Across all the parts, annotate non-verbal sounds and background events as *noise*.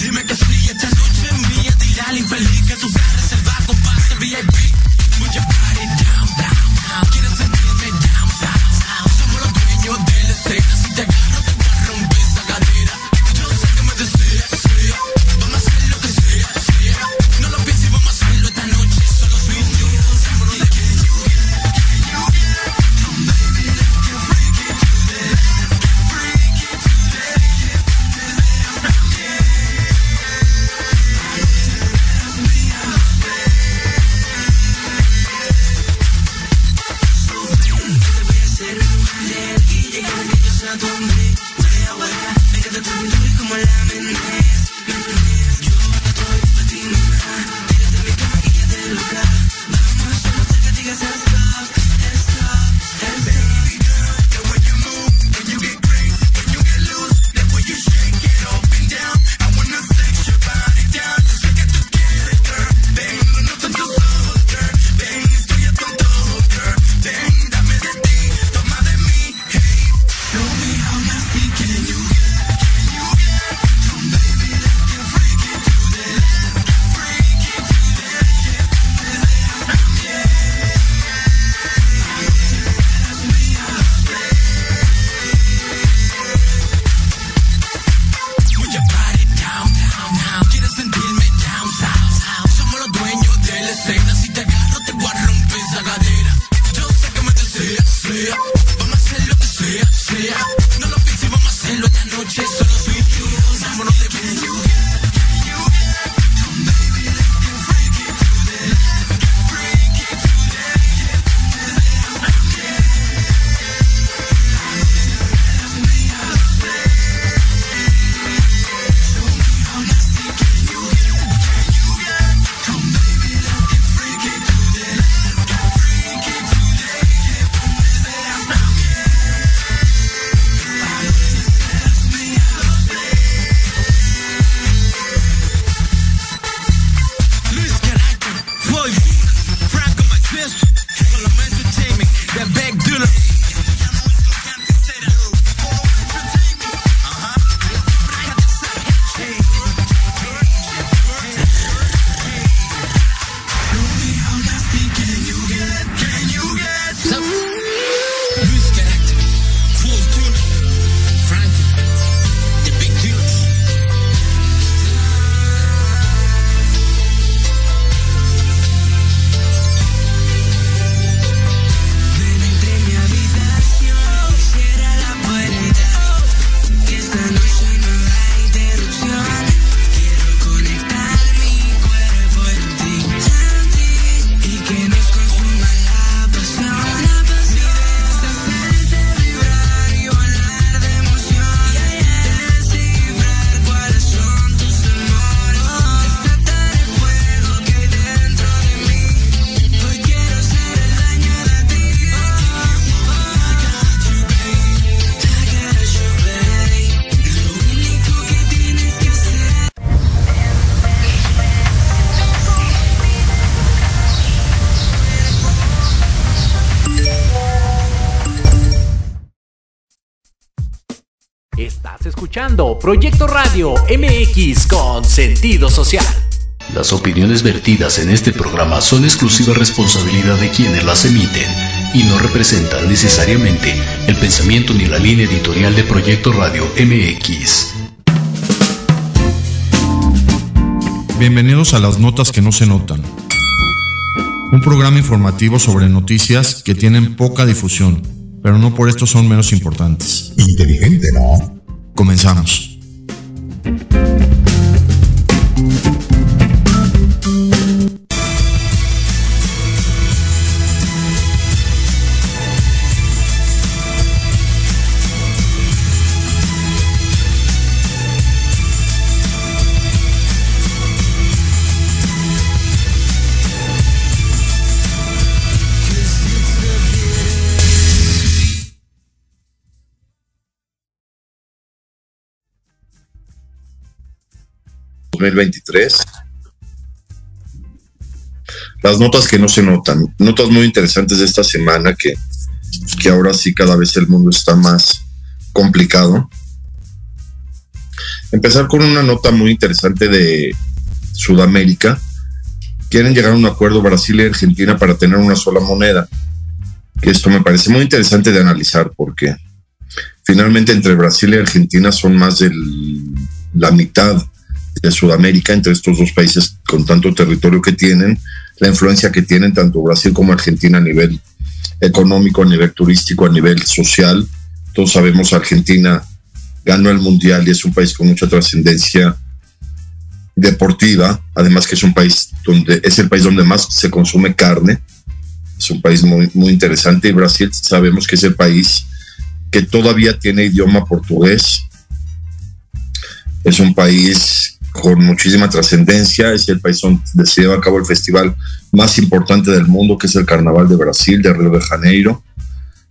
Dime que sí. Proyecto Radio MX con sentido social. Las opiniones vertidas en este programa son exclusiva responsabilidad de quienes las emiten y no representan necesariamente el pensamiento ni la línea editorial de Proyecto Radio MX. Bienvenidos a las notas que no se notan. Un programa informativo sobre noticias que tienen poca difusión, pero no por esto son menos importantes. Inteligente, ¿no? Comenzamos. 2023. Las notas que no se notan, notas muy interesantes de esta semana que, que ahora sí cada vez el mundo está más complicado. empezar con una nota muy interesante de Sudamérica. Quieren llegar a un acuerdo Brasil y Argentina para tener una sola moneda. Que esto me parece muy interesante de analizar porque finalmente entre Brasil y Argentina son más de la mitad de Sudamérica, entre estos dos países con tanto territorio que tienen, la influencia que tienen tanto Brasil como Argentina a nivel económico, a nivel turístico, a nivel social. Todos sabemos Argentina ganó el mundial y es un país con mucha trascendencia deportiva, además que es un país donde es el país donde más se consume carne, es un país muy, muy interesante y Brasil sabemos que es el país que todavía tiene idioma portugués, es un país con muchísima trascendencia, es el país donde se lleva a cabo el festival más importante del mundo, que es el Carnaval de Brasil, de Río de Janeiro.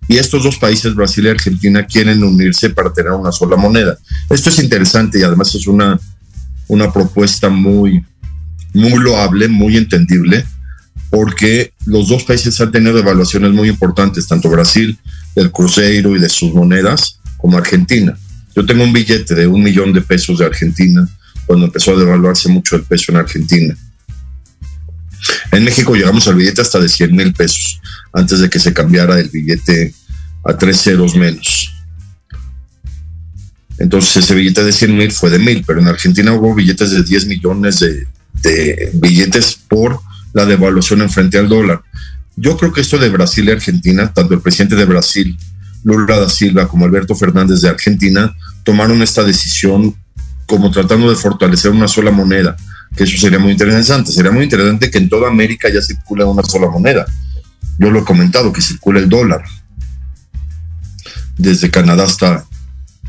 Y estos dos países, Brasil y Argentina, quieren unirse para tener una sola moneda. Esto es interesante y además es una, una propuesta muy, muy loable, muy entendible, porque los dos países han tenido evaluaciones muy importantes, tanto Brasil del cruceiro y de sus monedas, como Argentina. Yo tengo un billete de un millón de pesos de Argentina cuando empezó a devaluarse mucho el peso en Argentina. En México llegamos al billete hasta de 100 mil pesos, antes de que se cambiara el billete a tres ceros menos. Entonces ese billete de 100 mil fue de mil, pero en Argentina hubo billetes de 10 millones de, de billetes por la devaluación en frente al dólar. Yo creo que esto de Brasil y Argentina, tanto el presidente de Brasil, Lula da Silva, como Alberto Fernández de Argentina, tomaron esta decisión como tratando de fortalecer una sola moneda, que eso sería muy interesante. Sería muy interesante que en toda América ya circule una sola moneda. Yo lo he comentado, que circule el dólar. Desde Canadá hasta,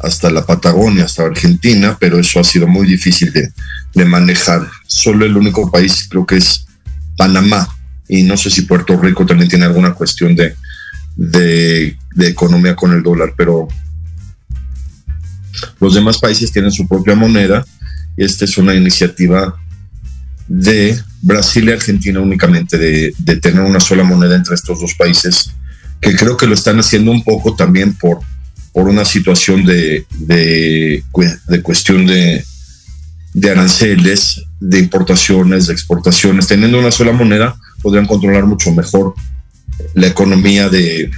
hasta la Patagonia, hasta Argentina, pero eso ha sido muy difícil de, de manejar. Solo el único país creo que es Panamá, y no sé si Puerto Rico también tiene alguna cuestión de, de, de economía con el dólar, pero los demás países tienen su propia moneda. Esta es una iniciativa de Brasil y Argentina únicamente, de, tener una sola moneda entre estos dos países, que creo que lo están haciendo un poco también por, por una situación de, de, cuestión de, de aranceles, de importaciones, de exportaciones. Teniendo una sola moneda, podrían controlar mucho mejor la economía de,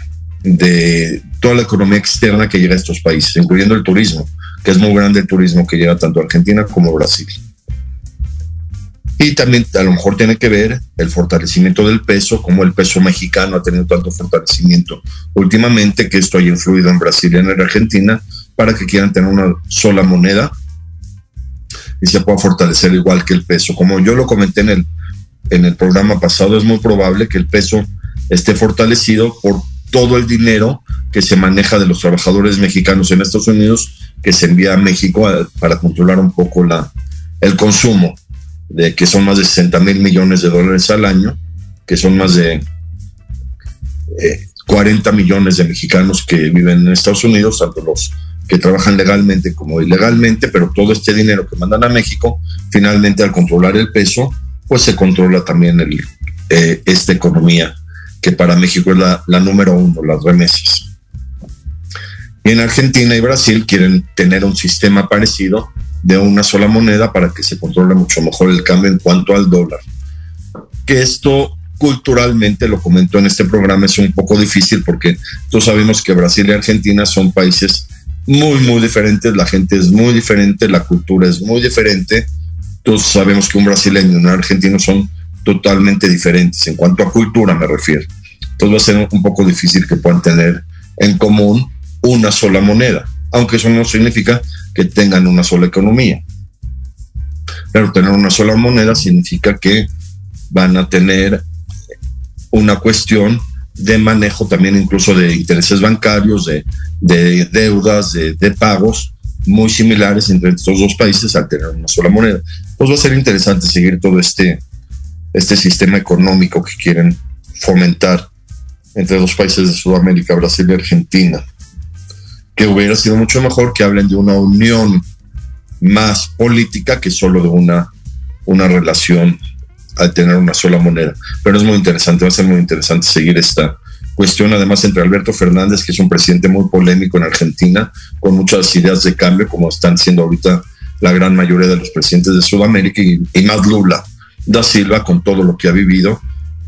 de toda la economía externa que llega a estos países, incluyendo el turismo, que es muy grande el turismo que llega tanto a Argentina como a Brasil. Y también a lo mejor tiene que ver el fortalecimiento del peso, como el peso mexicano ha tenido tanto fortalecimiento últimamente, que esto haya influido en Brasil y en Argentina, para que quieran tener una sola moneda y se pueda fortalecer igual que el peso. Como yo lo comenté en el, en el programa pasado, es muy probable que el peso esté fortalecido por todo el dinero que se maneja de los trabajadores mexicanos en Estados Unidos que se envía a México para controlar un poco la, el consumo, de que son más de 60 mil millones de dólares al año, que son más de 40 eh, millones de mexicanos que viven en Estados Unidos, tanto los que trabajan legalmente como ilegalmente, pero todo este dinero que mandan a México, finalmente al controlar el peso, pues se controla también eh, esta economía que para México es la, la número uno, las remesas. Y en Argentina y Brasil quieren tener un sistema parecido de una sola moneda para que se controle mucho mejor el cambio en cuanto al dólar. Que esto culturalmente, lo comentó en este programa, es un poco difícil porque todos sabemos que Brasil y Argentina son países muy, muy diferentes, la gente es muy diferente, la cultura es muy diferente. Todos sabemos que un brasileño y un argentino son totalmente diferentes, en cuanto a cultura me refiero. Entonces va a ser un poco difícil que puedan tener en común una sola moneda, aunque eso no significa que tengan una sola economía. Pero tener una sola moneda significa que van a tener una cuestión de manejo también incluso de intereses bancarios, de, deudas, de, de, pagos muy similares entre estos dos países al tener una sola moneda. Pues va a ser interesante seguir todo este, este sistema económico que quieren fomentar entre los países de Sudamérica, Brasil y Argentina, que hubiera sido mucho mejor que hablen de una unión más política que solo de una, una relación al tener una sola moneda. Pero es muy interesante, va a ser muy interesante seguir esta cuestión, además entre Alberto Fernández, que es un presidente muy polémico en Argentina, con muchas ideas de cambio, como están siendo ahorita la gran mayoría de los presidentes de Sudamérica y, y más Lula da Silva con todo lo que ha vivido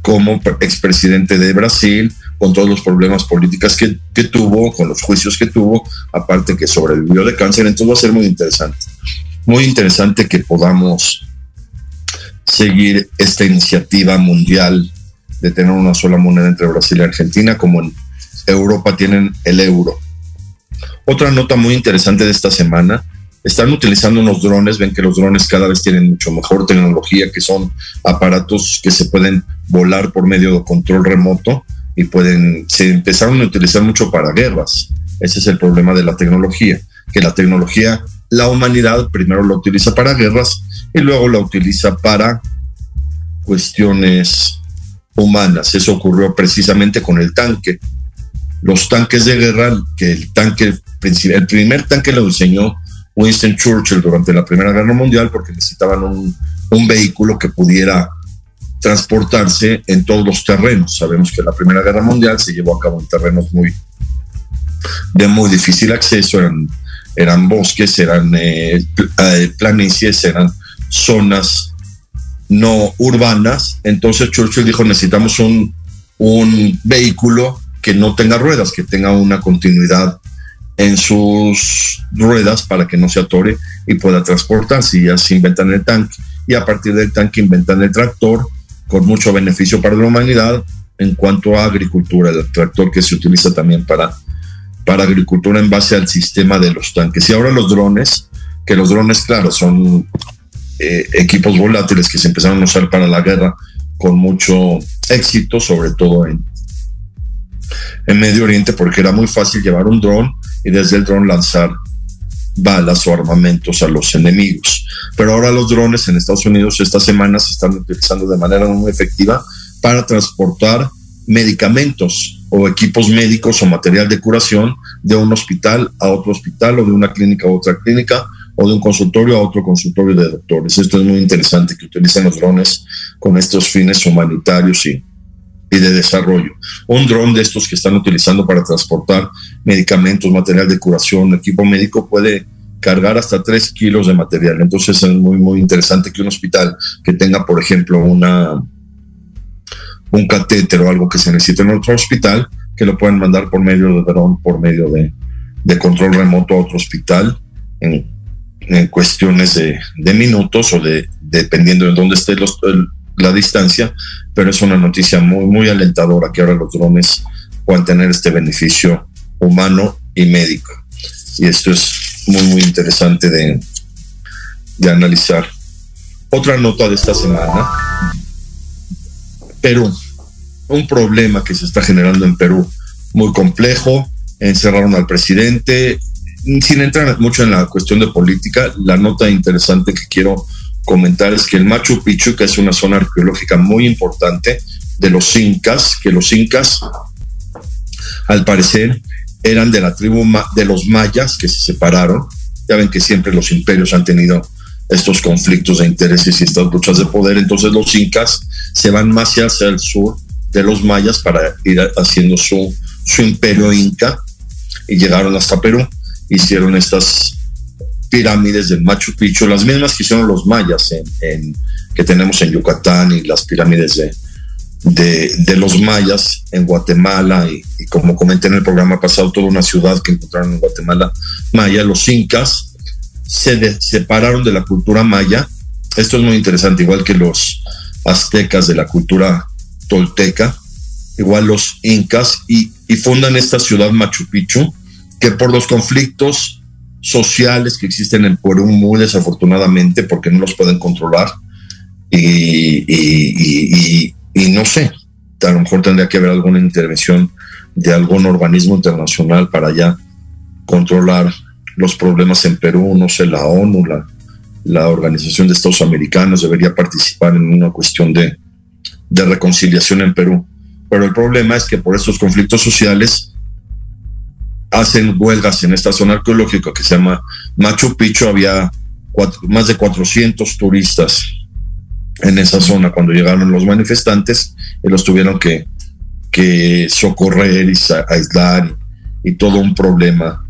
como expresidente de Brasil, con todos los problemas políticos que, que, tuvo, con los juicios que tuvo, aparte que sobrevivió de cáncer. Entonces va a ser muy interesante. Muy interesante que podamos seguir esta iniciativa mundial de tener una sola moneda entre Brasil y Argentina, como en Europa tienen el euro. Otra nota muy interesante de esta semana, están utilizando unos drones, ven que los drones cada vez tienen mucho mejor tecnología, que son aparatos que se pueden volar por medio de control remoto y pueden, se empezaron a utilizar mucho para guerras. Ese es el problema de la tecnología, que la tecnología, la humanidad primero la utiliza para guerras y luego la utiliza para cuestiones humanas. Eso ocurrió precisamente con el tanque. Los tanques de guerra, que el tanque, el primer tanque lo diseñó Winston Churchill durante la Primera Guerra Mundial porque necesitaban un, vehículo que pudiera transportarse en todos los terrenos. Sabemos que la Primera Guerra Mundial se llevó a cabo en terrenos muy de muy difícil acceso, eran, eran bosques, eran eh, eh, planicies, eran zonas no urbanas. Entonces Churchill dijo, necesitamos un vehículo que no tenga ruedas, que tenga una continuidad en sus ruedas para que no se atore y pueda transportarse. Y así inventan el tanque. Y a partir del tanque inventan el tractor con mucho beneficio para la humanidad en cuanto a agricultura, el tractor que se utiliza también para, para agricultura en base al sistema de los tanques. Y ahora los drones, que los drones, claro, son eh, equipos volátiles que se empezaron a usar para la guerra con mucho éxito, sobre todo en, en Medio Oriente, porque era muy fácil llevar un dron y desde el dron lanzar balas o armamentos a los enemigos. Pero ahora los drones en Estados Unidos esta semana se están utilizando de manera muy efectiva para transportar medicamentos o equipos médicos o material de curación de un hospital a otro hospital o de una clínica a otra clínica o de un consultorio a otro consultorio de doctores. Esto es muy interesante que utilicen los drones con estos fines humanitarios y, y de desarrollo. Un dron de estos que están utilizando para transportar medicamentos, material de curación, equipo médico puede cargar hasta 3 kilos de material. Entonces es muy, muy interesante que un hospital que tenga, por ejemplo, una, un catéter o algo que se necesite en otro hospital, que lo puedan mandar por medio de dron, por medio de, control remoto a otro hospital en, en cuestiones de, de, minutos o de dependiendo de dónde esté la distancia, pero es una noticia muy, muy alentadora que ahora los drones puedan tener este beneficio humano y médico. Y esto es muy, muy interesante de, de analizar. Otra nota de esta semana, Perú. Un problema que se está generando en Perú, muy complejo. Encerraron al presidente. Sin entrar mucho en la cuestión de política, la nota interesante que quiero comentar es que el Machu Picchu, que es una zona arqueológica muy importante de los incas, que los incas, al parecer, eran de la tribu de los mayas que se separaron. Ya ven que siempre los imperios han tenido estos conflictos de intereses y estas luchas de poder. Entonces los incas se van más hacia el sur de los mayas para ir haciendo su, su imperio inca y llegaron hasta Perú. Hicieron estas pirámides del Machu Picchu, las mismas que hicieron los mayas en, que tenemos en Yucatán y las pirámides de, de, de los mayas en Guatemala y, como comenté en el programa pasado, toda una ciudad que encontraron en Guatemala maya, los incas se de, separaron de la cultura maya. Esto es muy interesante, igual que los aztecas de la cultura tolteca, igual los incas, y fundan esta ciudad Machu Picchu, que por los conflictos sociales que existen en Perú muy desafortunadamente porque no los pueden controlar y, no sé, a lo mejor tendría que haber alguna intervención de algún organismo internacional para ya controlar los problemas en Perú, no sé, la ONU, la, la Organización de Estados Americanos debería participar en una cuestión de, de reconciliación en Perú. Pero el problema es que por estos conflictos sociales hacen huelgas en esta zona arqueológica que se llama Machu Picchu. Había cuatro, más de 400 turistas en esa zona. Cuando llegaron los manifestantes y los tuvieron que, que socorrer y aislar y, todo un problema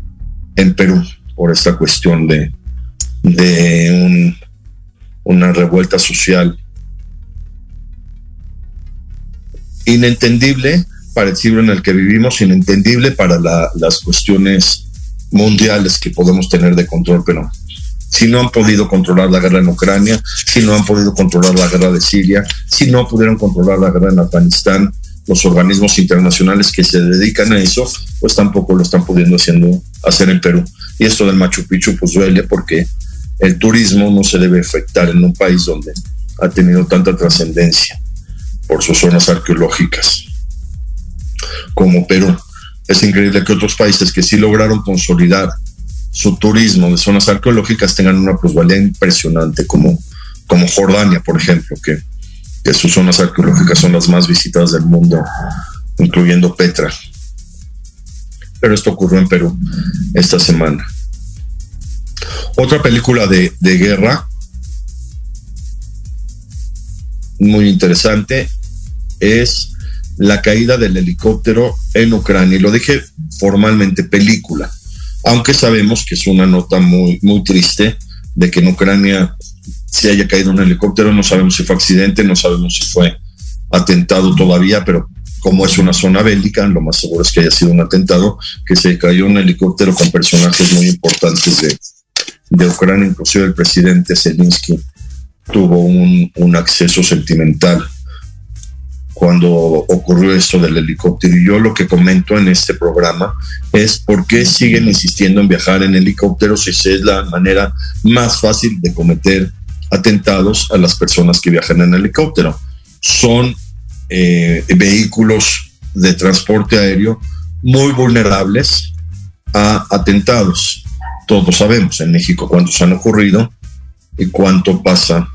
en Perú por esta cuestión de, de una revuelta social. Inentendible para en el que vivimos, inentendible para las cuestiones mundiales que podemos tener de control, pero si no han podido controlar la guerra en Ucrania, si no han podido controlar la guerra de Siria, si no pudieron controlar la guerra en Afganistán, los organismos internacionales que se dedican a eso, pues tampoco lo están pudiendo haciendo, hacer en Perú. Y esto del Machu Picchu pues duele porque el turismo no se debe afectar en un país donde ha tenido tanta trascendencia por sus zonas arqueológicas como Perú. Es increíble que otros países que sí lograron consolidar su turismo de zonas arqueológicas tengan una plusvalía impresionante, como, como Jordania, por ejemplo, que, que sus zonas arqueológicas son las más visitadas del mundo, incluyendo Petra. Pero esto ocurrió en Perú esta semana. Otra película de, de guerra muy interesante es la caída del helicóptero en Ucrania. Y lo dije formalmente película, aunque sabemos que es una nota muy, muy triste de que en Ucrania se haya caído un helicóptero. No sabemos si fue accidente, no sabemos si fue atentado todavía, pero como es una zona bélica, lo más seguro es que haya sido un atentado, que se cayó un helicóptero con personajes muy importantes de, de Ucrania, inclusive el presidente Zelensky tuvo un, un acceso sentimental cuando ocurrió esto del helicóptero. Y yo lo que comento en este programa es por qué siguen insistiendo en viajar en helicópteros si es la manera más fácil de cometer atentados a las personas que viajan en helicóptero. Son eh, vehículos de transporte aéreo muy vulnerables a atentados. Todos sabemos en México cuántos han ocurrido y cuánto pasa.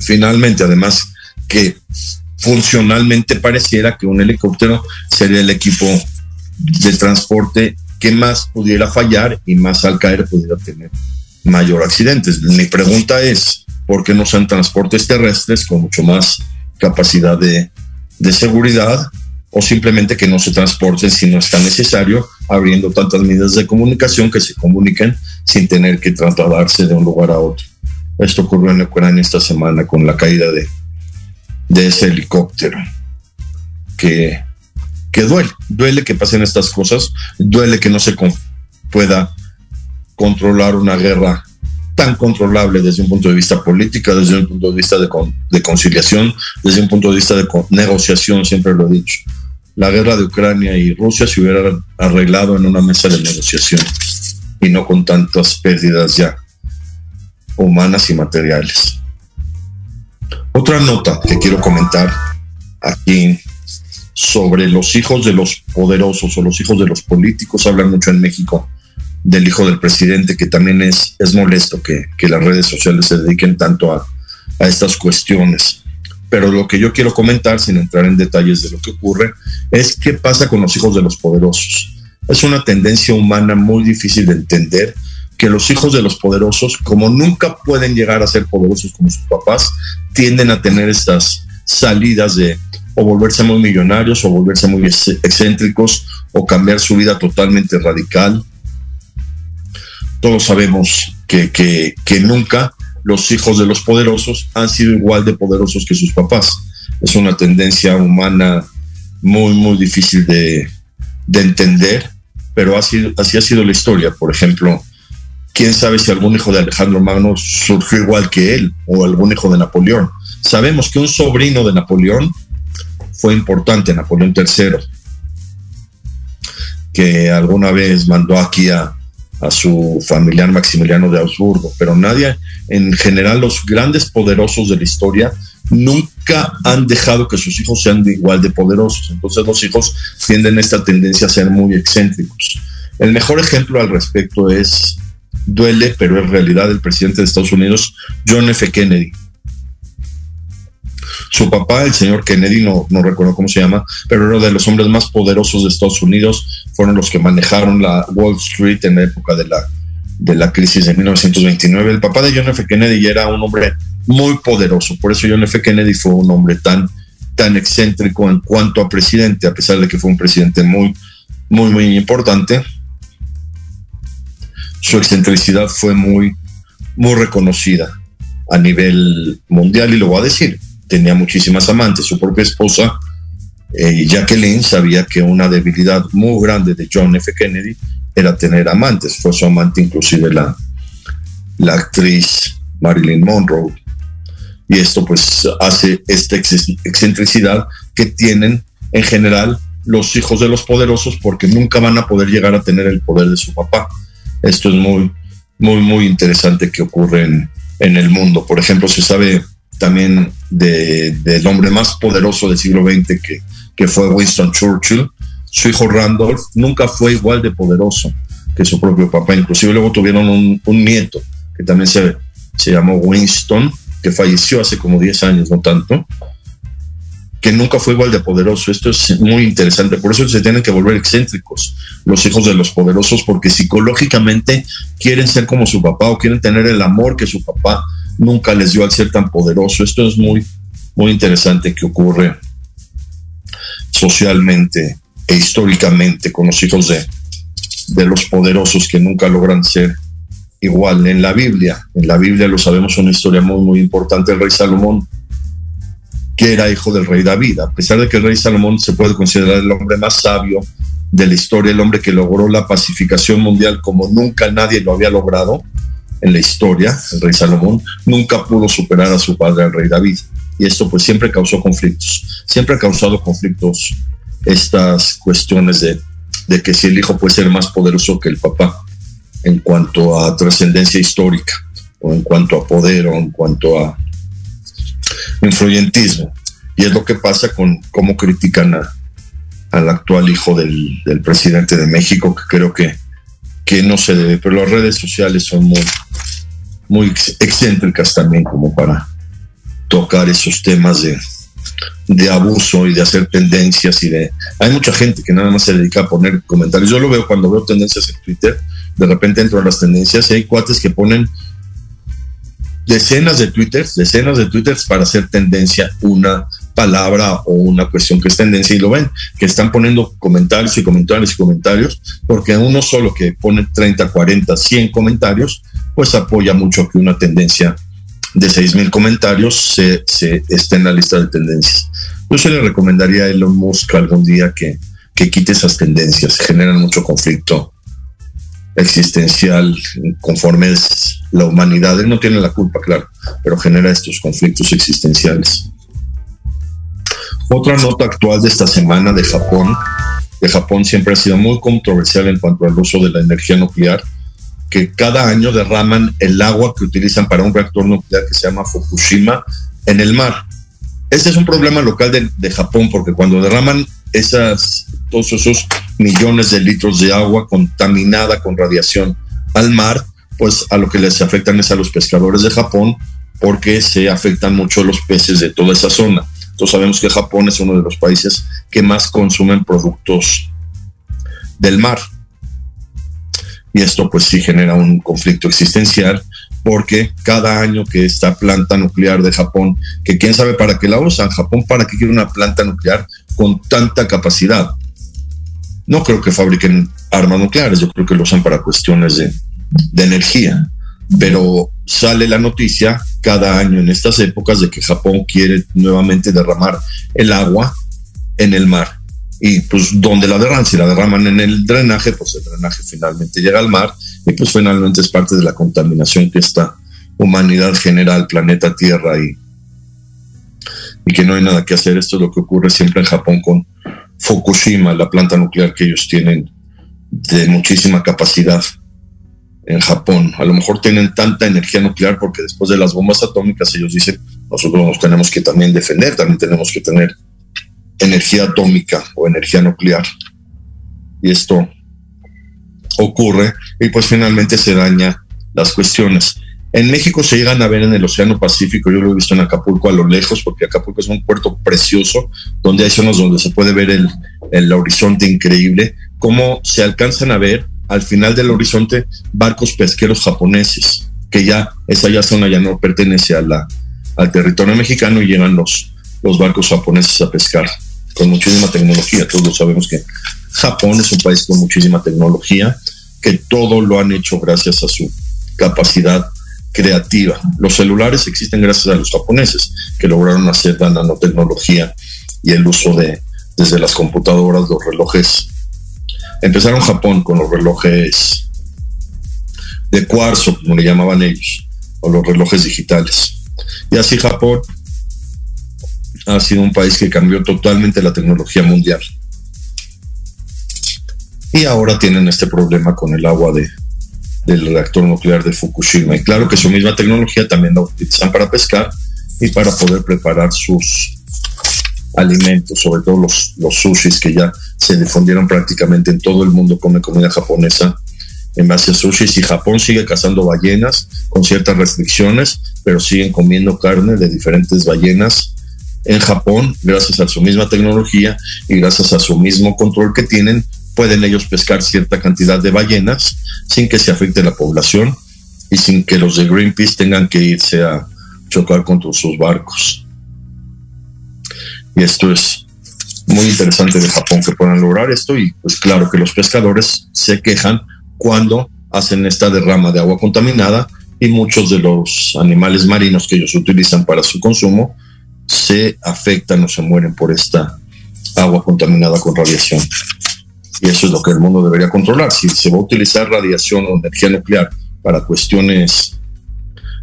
Finalmente, además, que funcionalmente pareciera que un helicóptero sería el equipo de transporte que más pudiera fallar y más al caer pudiera tener mayor accidentes. Mi pregunta es, ¿por qué no sean transportes terrestres con mucho más capacidad de, de seguridad o simplemente que no se transporten si no está necesario, abriendo tantas medidas de comunicación que se comuniquen sin tener que trasladarse de un lugar a otro? Esto ocurrió en Ucrania esta semana con la caída de de ese helicóptero. Que, que duele, duele que pasen estas cosas, duele que no se pueda controlar una guerra tan controlable desde un punto de vista político, desde un punto de vista de, de, conciliación, desde un punto de vista de negociación, siempre lo he dicho. La guerra de Ucrania y Rusia se hubiera arreglado en una mesa de negociación y no con tantas pérdidas ya humanas y materiales. Otra nota que quiero comentar aquí sobre los hijos de los poderosos o los hijos de los políticos, hablan mucho en México del hijo del presidente, que también es, es molesto que, que las redes sociales se dediquen tanto a, a estas cuestiones. Pero lo que yo quiero comentar, sin entrar en detalles de lo que ocurre, es qué pasa con los hijos de los poderosos. Es una tendencia humana muy difícil de entender que los hijos de los poderosos, como nunca pueden llegar a ser poderosos como sus papás, tienden a tener estas salidas de o volverse muy millonarios o volverse muy excéntricos o cambiar su vida totalmente radical. Todos sabemos que, que, nunca los hijos de los poderosos han sido igual de poderosos que sus papás. Es una tendencia humana muy, muy difícil de, de entender, pero así, así ha sido la historia. Por ejemplo, quién sabe si algún hijo de Alejandro Magno surgió igual que él o algún hijo de Napoleón. Sabemos que un sobrino de Napoleón fue importante, Napoleón III, que alguna vez mandó aquí a, a su familiar Maximiliano de Habsburgo, pero nadie, en general los grandes poderosos de la historia, nunca han dejado que sus hijos sean igual de poderosos. Entonces los hijos tienden esta tendencia a ser muy excéntricos. El mejor ejemplo al respecto es duele, pero es realidad el presidente de Estados Unidos, John F. Kennedy. Su papá, el señor Kennedy, no, no recuerdo cómo se llama, pero era de los hombres más poderosos de Estados Unidos, fueron los que manejaron la Wall Street en la época de la, de la crisis de 1929. El papá de John F. Kennedy era un hombre muy poderoso, por eso John F. Kennedy fue un hombre tan, tan excéntrico en cuanto a presidente, a pesar de que fue un presidente muy, muy, muy importante su excentricidad fue muy, muy reconocida a nivel mundial y lo voy a decir, tenía muchísimas amantes. Su propia esposa, eh, Jacqueline, sabía que una debilidad muy grande de John F. Kennedy era tener amantes. Fue su amante inclusive la, la actriz Marilyn Monroe. Y esto pues hace esta excentricidad que tienen en general los hijos de los poderosos porque nunca van a poder llegar a tener el poder de su papá. Esto es muy, muy, muy interesante que ocurre en, el mundo. Por ejemplo, se sabe también del hombre más poderoso del siglo XX que, que fue Winston Churchill. Su hijo Randolph nunca fue igual de poderoso que su propio papá. Inclusive luego tuvieron un, un nieto que también se, se llamó Winston, que falleció hace como 10 años, no tanto, que nunca fue igual de poderoso. Esto es muy interesante. Por eso se tienen que volver excéntricos los hijos de los poderosos, porque psicológicamente quieren ser como su papá o quieren tener el amor que su papá nunca les dio al ser tan poderoso. Esto es muy, muy interesante que ocurre socialmente e históricamente con los hijos de, de los poderosos que nunca logran ser igual. En la Biblia, en la Biblia lo sabemos, una historia muy, muy importante. El rey Salomón que era hijo del rey David. A pesar de que el rey Salomón se puede considerar el hombre más sabio de la historia, el hombre que logró la pacificación mundial como nunca nadie lo había logrado en la historia, el rey Salomón, nunca pudo superar a su padre, el rey David. Y esto pues siempre causó conflictos, siempre ha causado conflictos estas cuestiones de, de que si el hijo puede ser más poderoso que el papá en cuanto a trascendencia histórica, o en cuanto a poder, o en cuanto a influyentismo. Y es lo que pasa con cómo critican al actual hijo del, presidente de México, que creo que, que no se debe. Pero las redes sociales son muy, muy excéntricas también como para tocar esos temas de, de abuso y de hacer tendencias y de... Hay mucha gente que nada más se dedica a poner comentarios. Yo lo veo cuando veo tendencias en Twitter, de repente entro a las tendencias y hay cuates que ponen decenas de twitters, decenas de twitters para hacer tendencia una palabra o una cuestión que es tendencia y lo ven, que están poniendo comentarios y comentarios y comentarios, porque uno solo que pone 30, 40, 100 comentarios, pues apoya mucho que una tendencia de 6.000 comentarios se, esté en la lista de tendencias. Yo se le recomendaría a Elon Musk algún día que, que quite esas tendencias, generan mucho conflicto existencial conforme es la humanidad. Él no tiene la culpa, claro, pero genera estos conflictos existenciales. Otra nota actual de esta semana de Japón, de Japón siempre ha sido muy controversial en cuanto al uso de la energía nuclear, que cada año derraman el agua que utilizan para un reactor nuclear que se llama Fukushima en el mar. Este es un problema local de, de Japón porque cuando derraman esas, todos esos millones de litros de agua contaminada con radiación al mar, pues a lo que les afectan es a los pescadores de Japón, porque se afectan mucho los peces de toda esa zona. Entonces sabemos que Japón es uno de los países que más consumen productos del mar. Y esto pues sí genera un conflicto existencial porque cada año que esta planta nuclear de Japón, que quién sabe para qué la usan, Japón para qué quiere una planta nuclear con tanta capacidad. No creo que fabriquen armas nucleares, yo creo que lo usan para cuestiones de, de energía. Pero sale la noticia cada año en estas épocas de que Japón quiere nuevamente derramar el agua en el mar. Y pues donde la derraman, si la derraman en el drenaje, pues el drenaje finalmente llega al mar y pues finalmente es parte de la contaminación que esta humanidad genera al planeta Tierra y, y que no hay nada que hacer. Esto es lo que ocurre siempre en Japón con Fukushima, la planta nuclear que ellos tienen de muchísima capacidad en Japón. A lo mejor tienen tanta energía nuclear porque después de las bombas atómicas ellos dicen, nosotros nos tenemos que también defender, también tenemos que tener energía atómica o energía nuclear. Y esto ocurre y pues finalmente se daña las cuestiones. En México se llegan a ver en el Océano Pacífico, yo lo he visto en Acapulco a lo lejos, porque Acapulco es un puerto precioso, donde hay zonas donde se puede ver el, el horizonte increíble, cómo se alcanzan a ver al final del horizonte barcos pesqueros japoneses, que ya esa ya zona ya no pertenece a la, al territorio mexicano y llegan los, los barcos japoneses a pescar con muchísima tecnología. Todos sabemos que Japón es un país con muchísima tecnología, que todo lo han hecho gracias a su capacidad creativa. Los celulares existen gracias a los japoneses, que lograron hacer la nanotecnología y el uso de, desde las computadoras, los relojes. Empezaron Japón con los relojes de cuarzo, como le llamaban ellos, o los relojes digitales. Y así Japón ha sido un país que cambió totalmente la tecnología mundial. Y ahora tienen este problema con el agua de, del reactor nuclear de Fukushima. Y claro que su misma tecnología también la utilizan para pescar y para poder preparar sus alimentos, sobre todo los, los sushis que ya se difundieron prácticamente en todo el mundo, come comida japonesa en base a sushis y Japón sigue cazando ballenas con ciertas restricciones, pero siguen comiendo carne de diferentes ballenas en Japón, gracias a su misma tecnología y gracias a su mismo control que tienen, pueden ellos pescar cierta cantidad de ballenas sin que se afecte la población y sin que los de Greenpeace tengan que irse a chocar contra sus barcos. Y esto es muy interesante de Japón que puedan lograr esto y pues claro que los pescadores se quejan cuando hacen esta derrama de agua contaminada y muchos de los animales marinos que ellos utilizan para su consumo se afectan o se mueren por esta agua contaminada con radiación. Y eso es lo que el mundo debería controlar. Si se va a utilizar radiación o energía nuclear para cuestiones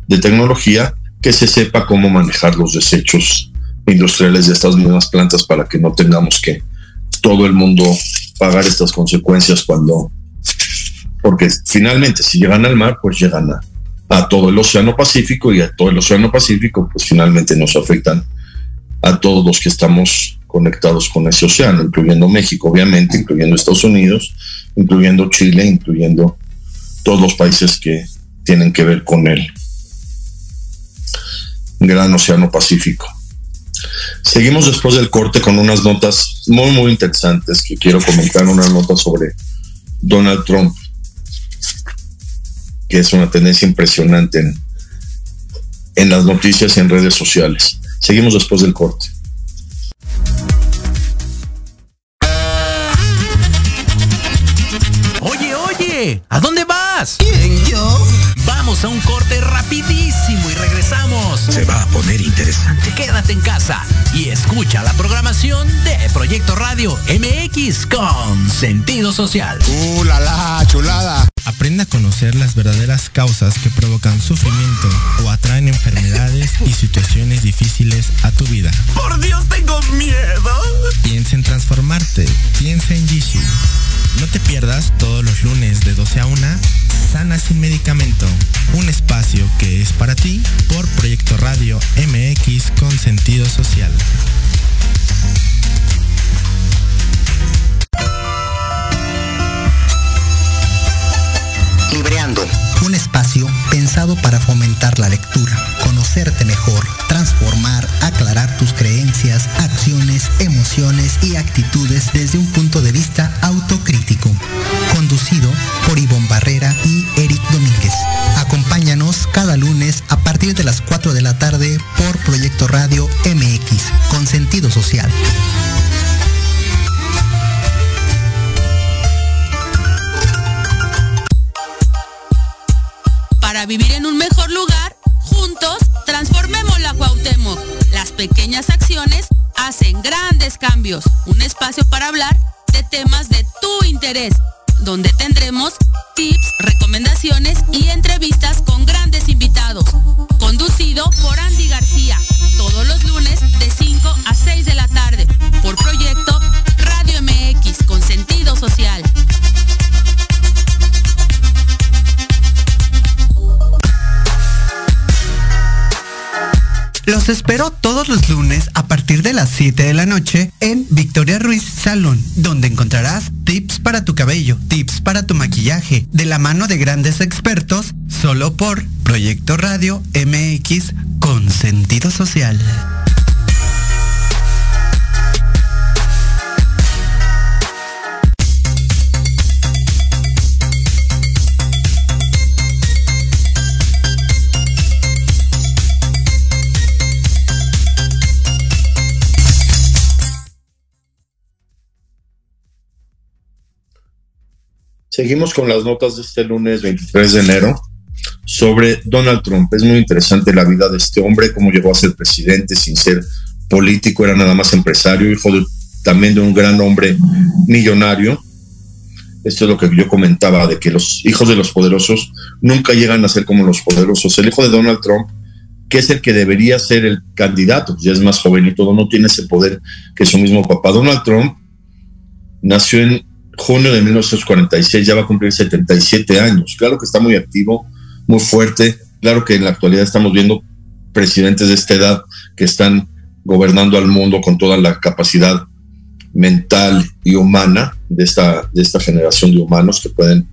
de tecnología, que se sepa cómo manejar los desechos industriales de estas mismas plantas para que no tengamos que todo el mundo pagar estas consecuencias cuando, porque finalmente si llegan al mar, pues llegan a, todo el Océano Pacífico y a todo el Océano Pacífico, pues finalmente nos afectan a todos los que estamos conectados con ese océano, incluyendo México, obviamente, incluyendo Estados Unidos, incluyendo Chile, incluyendo todos los países que tienen que ver con el gran océano Pacífico. Seguimos después del corte con unas notas muy, muy interesantes que quiero comentar, una nota sobre Donald Trump, que es una tendencia impresionante en, en las noticias y en redes sociales. Seguimos después del corte. ¿A dónde vas? ¿Quién, yo? Vamos a un corte rapidísimo y regresamos. Se va a poner interesante. Quédate en casa y escucha la programación de Proyecto Radio MX con sentido social. ¡Uh, la, la chulada! Aprende a conocer las verdaderas causas que provocan sufrimiento o atraen enfermedades y situaciones difíciles a tu vida. ¡Por Dios, tengo miedo! Piensa en transformarte. Piensa en Jishu. No te pierdas todos los lunes de 12 a 1 Sana sin medicamento. Un espacio que es para ti por Proyecto Radio MX con sentido social. Libreando, un espacio pensado para fomentar la lectura, conocerte mejor, acciones, emociones y actitudes desde un punto de vista autocrítico. Conducido por Ivonne Barrera 7 de la noche en Victoria Ruiz Salón, donde encontrarás tips para tu cabello, tips para tu maquillaje, de la mano de grandes expertos, solo por Proyecto Radio MX con sentido social. Seguimos con las notas de este lunes 23 de enero sobre Donald Trump. Es muy interesante la vida de este hombre, cómo llegó a ser presidente sin ser político, era nada más empresario, hijo también de un gran hombre millonario. Esto es lo que yo comentaba, de que los hijos de los poderosos nunca llegan a ser como los poderosos. El hijo de Donald Trump, que es el que debería ser el candidato, ya es más joven y todo, no tiene ese poder que su mismo papá. Donald Trump nació en junio de 1946, ya va a cumplir 77 años. Claro que está muy activo, muy fuerte. Claro que en la actualidad estamos viendo presidentes de esta edad que están gobernando al mundo con toda la capacidad mental y humana de esta, de esta generación de humanos que pueden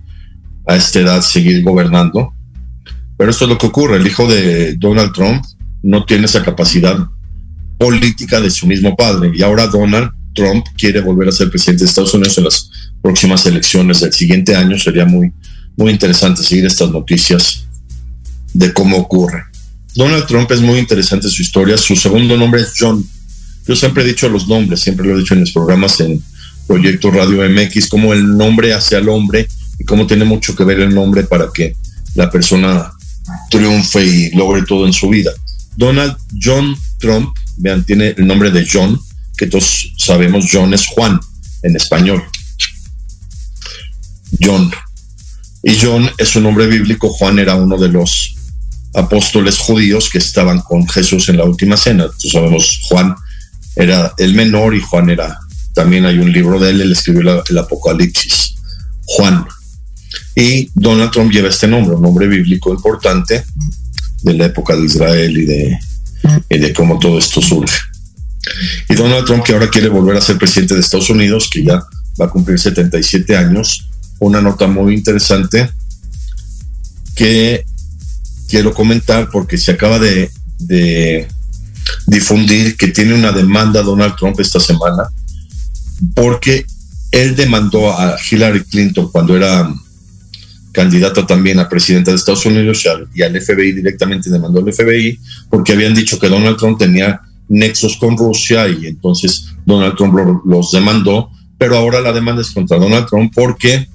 a esta edad seguir gobernando. Pero esto es lo que ocurre. El hijo de Donald Trump no tiene esa capacidad política de su mismo padre. Y ahora Donald Trump quiere volver a ser presidente de Estados Unidos en las próximas elecciones del siguiente año. Sería muy, muy interesante seguir estas noticias de cómo ocurre. Donald Trump es muy interesante su historia. Su segundo nombre es John. Yo siempre he dicho los nombres, siempre lo he dicho en mis programas en Proyecto Radio MX, cómo el nombre hace al hombre y cómo tiene mucho que ver el nombre para que la persona triunfe y logre todo en su vida. Donald John Trump, vean, tiene el nombre de John, que todos sabemos, John es Juan en español. John. Y John es un nombre bíblico, Juan era uno de los apóstoles judíos que estaban con Jesús en la última cena. Entonces sabemos, Juan era el menor y Juan era, también hay un libro de él, él escribió el Apocalipsis. Juan. Y Donald Trump lleva este nombre, un nombre bíblico importante de la época de Israel y de, y de cómo todo esto surge. Y Donald Trump, que ahora quiere volver a ser presidente de Estados Unidos, que ya va a cumplir 77 años, una nota muy interesante que quiero comentar porque se acaba de, difundir que tiene una demanda Donald Trump esta semana porque él demandó a Hillary Clinton cuando era candidata también a presidenta de Estados Unidos y al, FBI directamente demandó al FBI porque habían dicho que Donald Trump tenía nexos con Rusia y entonces Donald Trump los demandó, pero ahora la demanda es contra Donald Trump porque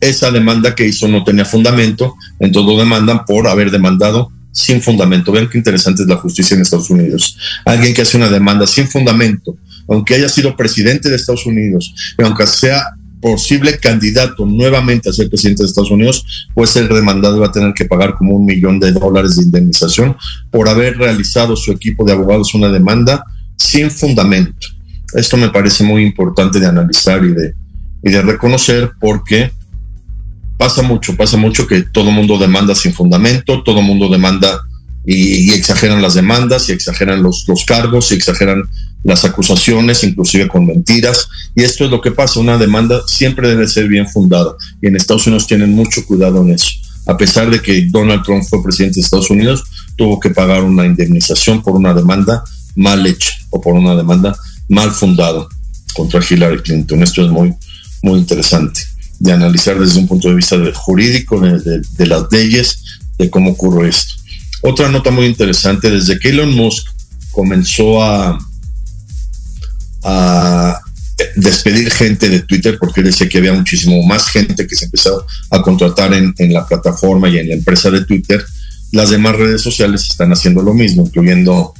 esa demanda que hizo no tenía fundamento, entonces lo demandan por haber demandado sin fundamento. Vean qué interesante es la justicia en Estados Unidos. Alguien que hace una demanda sin fundamento, aunque haya sido presidente de Estados Unidos, aunque sea posible candidato nuevamente a ser presidente de Estados Unidos, pues el demandado va a tener que pagar como un millón de dólares de indemnización por haber realizado su equipo de abogados una demanda sin fundamento. Esto me parece muy importante de analizar y de, y de reconocer porque pasa mucho, pasa mucho que todo mundo demanda sin fundamento, todo mundo demanda y, exageran las demandas y exageran los, cargos y exageran las acusaciones, inclusive con mentiras. Y esto es lo que pasa, una demanda siempre debe ser bien fundada. Y en Estados Unidos tienen mucho cuidado en eso. A pesar de que Donald Trump fue presidente de Estados Unidos, tuvo que pagar una indemnización por una demanda mal hecha o por una demanda mal fundada contra Hillary Clinton. Esto es muy, muy interesante de analizar desde un punto de vista jurídico, de, las leyes, de cómo ocurre esto. Otra nota muy interesante, desde que Elon Musk comenzó a, despedir gente de Twitter, porque decía que había muchísimo más gente que se empezó a contratar en, la plataforma y en la empresa de Twitter, las demás redes sociales están haciendo lo mismo, incluyendo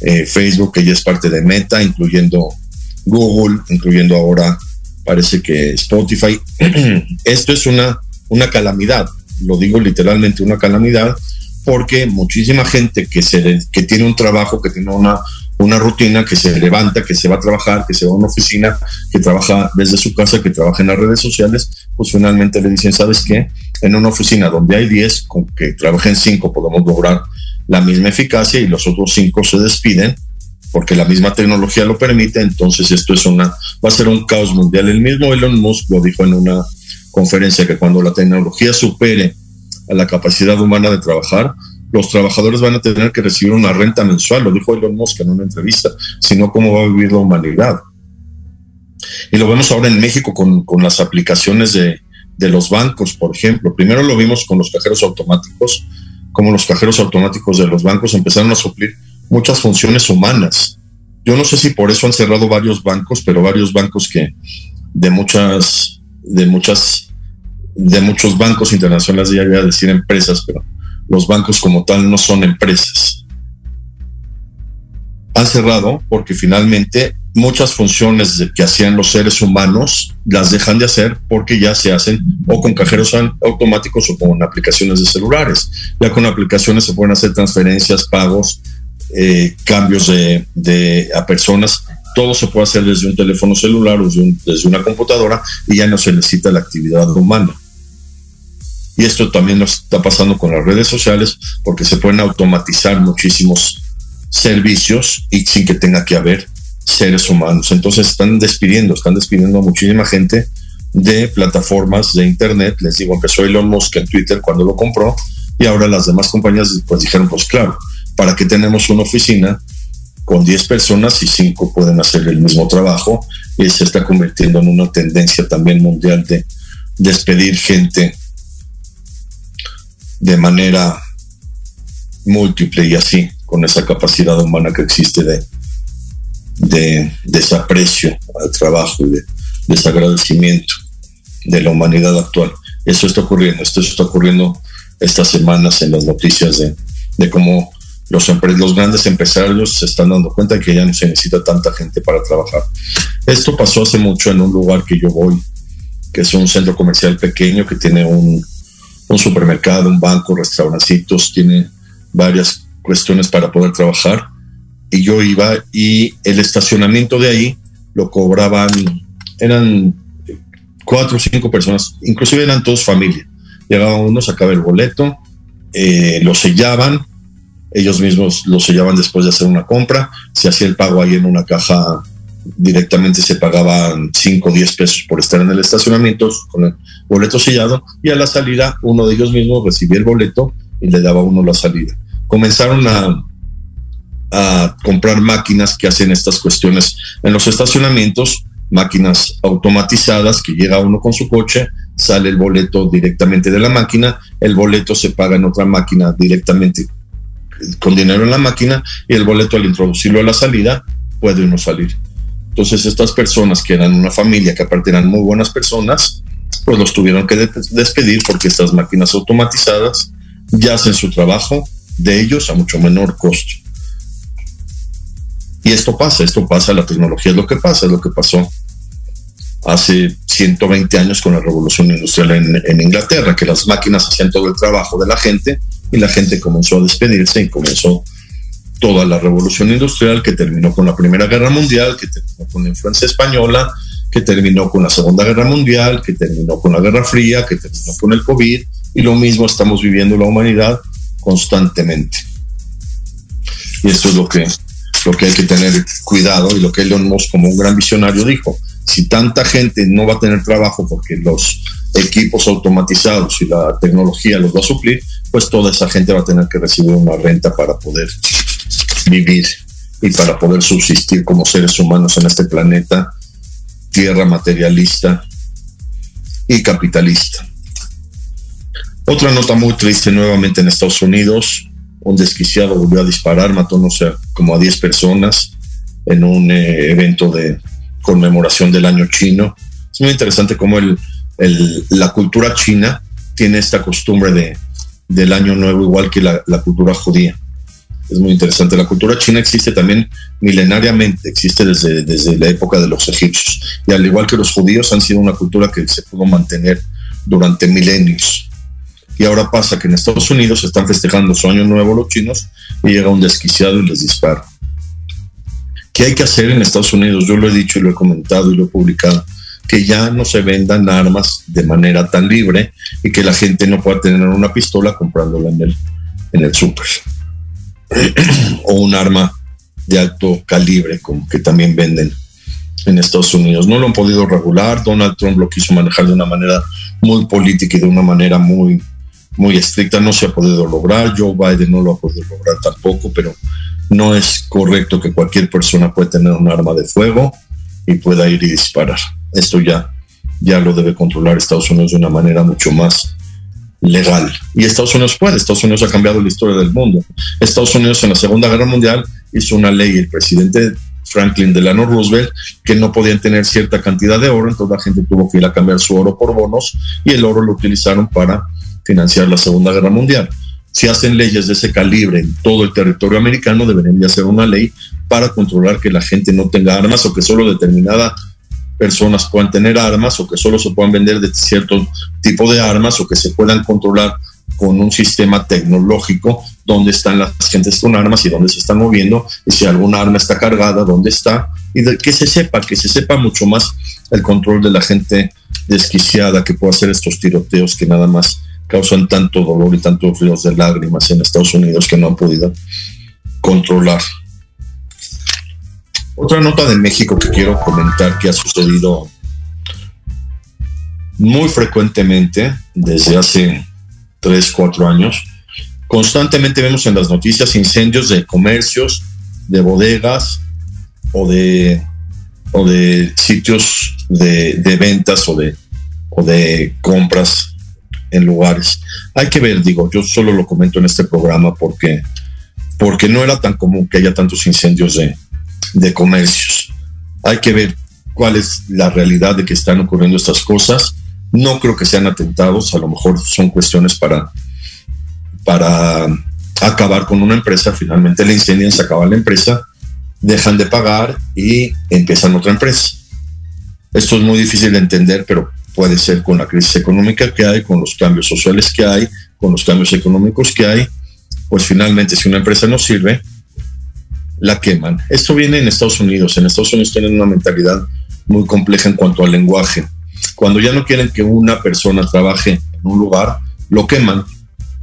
eh, Facebook, que ya es parte de Meta, incluyendo Google, incluyendo ahora parece que Spotify. *clears throat* Esto es una, una calamidad, lo digo literalmente una calamidad, porque muchísima gente que, se, tiene un trabajo, que tiene una, una rutina, que se levanta, que se va a trabajar, que se va a una oficina, que trabaja desde su casa, que trabaja en las redes sociales, pues finalmente le dicen, ¿sabes qué? En una oficina donde hay 10, con que trabajen 5 podemos lograr la misma eficacia y los otros 5 se despiden porque la misma tecnología lo permite, entonces esto es una, va a ser un caos mundial. El mismo Elon Musk lo dijo en una conferencia que cuando la tecnología supere a la capacidad humana de trabajar, los trabajadores van a tener que recibir una renta mensual, lo dijo Elon Musk en una entrevista, sino cómo va a vivir la humanidad. Y lo vemos ahora en México con, con las aplicaciones de, de los bancos, por ejemplo. Primero lo vimos con los cajeros automáticos, como los cajeros automáticos de los bancos empezaron a suplir muchas funciones humanas. Yo no sé si por eso han cerrado varios bancos, pero varios bancos que de muchas, de muchas, de muchos bancos internacionales, ya voy a decir empresas, pero los bancos como tal no son empresas. Han cerrado porque finalmente muchas funciones que hacían los seres humanos las dejan de hacer porque ya se hacen o con cajeros automáticos o con aplicaciones de celulares. Ya con aplicaciones se pueden hacer transferencias, pagos, eh, cambios de, a personas. Todo se puede hacer desde un teléfono celular o desde, desde una computadora y ya no se necesita la actividad humana. Y esto también nos está pasando con las redes sociales porque se pueden automatizar muchísimos servicios y sin que tenga que haber seres humanos. Entonces están despidiendo, están despidiendo a muchísima gente de plataformas de Internet. Les digo, empezó Elon Musk en Twitter cuando lo compró y ahora las demás compañías pues dijeron, pues claro, ¿para qué tenemos una oficina con 10 personas y 5 pueden hacer el mismo trabajo? Y se está convirtiendo en una tendencia también mundial de despedir gente de manera múltiple y así, con esa capacidad humana que existe de, de desaprecio al trabajo y de desagradecimiento de la humanidad actual. Eso está ocurriendo, esto está ocurriendo estas semanas en las noticias de, de cómo los, los grandes empresarios se están dando cuenta de que ya no se necesita tanta gente para trabajar. Esto pasó hace mucho en un lugar que yo voy, que es un centro comercial pequeño que tiene un, un supermercado, un banco, restaurancitos, tiene varias cuestiones para poder trabajar y yo iba y el estacionamiento de ahí lo cobraban, eran cuatro o cinco personas, inclusive eran todos familia. Llegaba uno, sacaba el boleto, eh, lo sellaban, ellos mismos lo sellaban después de hacer una compra, se hacía el pago ahí en una caja, directamente se pagaban 5 o 10 pesos por estar en el estacionamiento boleto sellado y a la salida uno de ellos mismos recibía el boleto y le daba uno la salida. Comenzaron a, a comprar máquinas que hacen estas cuestiones en los estacionamientos, máquinas automatizadas que llega uno con su coche, sale el boleto directamente de la máquina, el boleto se paga en otra máquina directamente con dinero en la máquina y el boleto al introducirlo a la salida puede uno salir. Entonces estas personas que eran una familia, que aparte eran muy buenas personas, pues los tuvieron que despedir porque estas máquinas automatizadas ya hacen su trabajo de ellos a mucho menor costo. Y esto pasa, esto pasa, la tecnología es lo que pasa, es lo que pasó hace 120 años con la revolución industrial en, Inglaterra, que las máquinas hacían todo el trabajo de la gente y la gente comenzó a despedirse y comenzó toda la revolución industrial que terminó con la Primera Guerra Mundial, que terminó con la influencia española, que terminó con la Segunda Guerra Mundial, que terminó con la Guerra Fría, que terminó con el COVID y lo mismo estamos viviendo la humanidad constantemente. Y esto es lo que lo que hay que tener cuidado y lo que Elon Musk como un gran visionario dijo. Si tanta gente no va a tener trabajo porque los equipos automatizados y la tecnología los va a suplir, pues toda esa gente va a tener que recibir una renta para poder vivir y para poder subsistir como seres humanos en este planeta, tierra materialista y capitalista. Otra nota muy triste nuevamente en Estados Unidos, un desquiciado volvió a disparar, mató no sé, como a 10 personas en un eh, evento de conmemoración del año chino. Es muy interesante cómo el, la cultura china tiene esta costumbre de, del año nuevo igual que la, cultura judía. Es muy interesante. La cultura china existe también milenariamente, existe desde, desde la época de los egipcios. Y al igual que los judíos han sido una cultura que se pudo mantener durante milenios. Y ahora pasa que en Estados Unidos están festejando su año nuevo los chinos y llega un desquiciado y les dispara. ¿Qué hay que hacer en Estados Unidos? Yo lo he dicho y lo he comentado y lo he publicado. Que ya no se vendan armas de manera tan libre y que la gente no pueda tener una pistola comprándola en el, en el súper. *clears throat* o un arma de alto calibre, como que también venden en Estados Unidos. No lo han podido regular. Donald Trump lo quiso manejar de una manera muy política y de una manera muy muy estricta, no se ha podido lograr, Joe Biden no lo ha podido lograr tampoco, pero no es correcto que cualquier persona pueda tener un arma de fuego y pueda ir y disparar. Esto ya, ya lo debe controlar Estados Unidos de una manera mucho más legal. Y Estados Unidos puede, Estados Unidos ha cambiado la historia del mundo. Estados Unidos en la Segunda Guerra Mundial hizo una ley, el presidente Franklin Delano Roosevelt, que no podían tener cierta cantidad de oro, entonces la gente tuvo que ir a cambiar su oro por bonos y el oro lo utilizaron para financiar la Segunda Guerra Mundial. si hacen leyes de ese calibre en todo el territorio americano, deberían de hacer una ley para controlar que la gente no tenga armas o que solo determinada personas puedan tener armas o que solo se puedan vender de cierto tipo de armas o que se puedan controlar con un sistema tecnológico donde están las gentes con armas y dónde se están moviendo y si alguna arma está cargada, dónde está y de, que se sepa, que se sepa mucho más el control de la gente desquiciada que puede hacer estos tiroteos que nada más causan tanto dolor y tantos ríos de lágrimas en Estados Unidos que no han podido controlar. Otra nota de México que quiero comentar que ha sucedido muy frecuentemente desde hace 3, 4 años. Constantemente vemos en las noticias incendios de comercios, de bodegas o de, o de sitios de, ventas o de, o de compras en lugares. Hay que ver, digo, yo solo lo comento en este programa porque, porque no era tan común que haya tantos incendios de, de comercios. Hay que ver cuál es la realidad de que están ocurriendo estas cosas. No creo que sean atentados, a lo mejor son cuestiones para, para acabar con una empresa. Finalmente la incendian, se acaba la empresa, dejan de pagar y empiezan otra empresa. Esto es muy difícil de entender, pero puede ser con la crisis económica que hay, con los cambios sociales que hay, con los cambios económicos que hay, pues finalmente si una empresa no sirve, la queman. Esto viene en Estados Unidos. En Estados Unidos tienen una mentalidad muy compleja en cuanto al lenguaje. Cuando ya no quieren que una persona trabaje en un lugar, lo queman.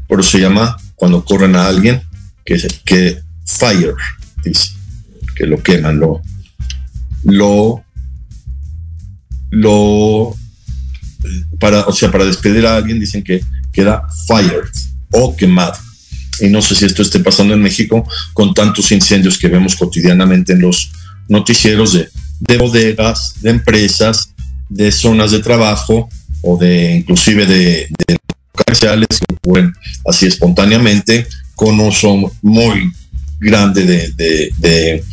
Por eso se llama cuando corren a alguien que, que fire, dice, que lo queman, lo, lo, lo para, o sea, para despedir a alguien dicen que queda fired o quemado. Y no sé si esto esté pasando en México con tantos incendios que vemos cotidianamente en los noticieros de, de bodegas, de empresas, de zonas de trabajo o de inclusive de, de comerciales que ocurren así espontáneamente con uso muy grande de,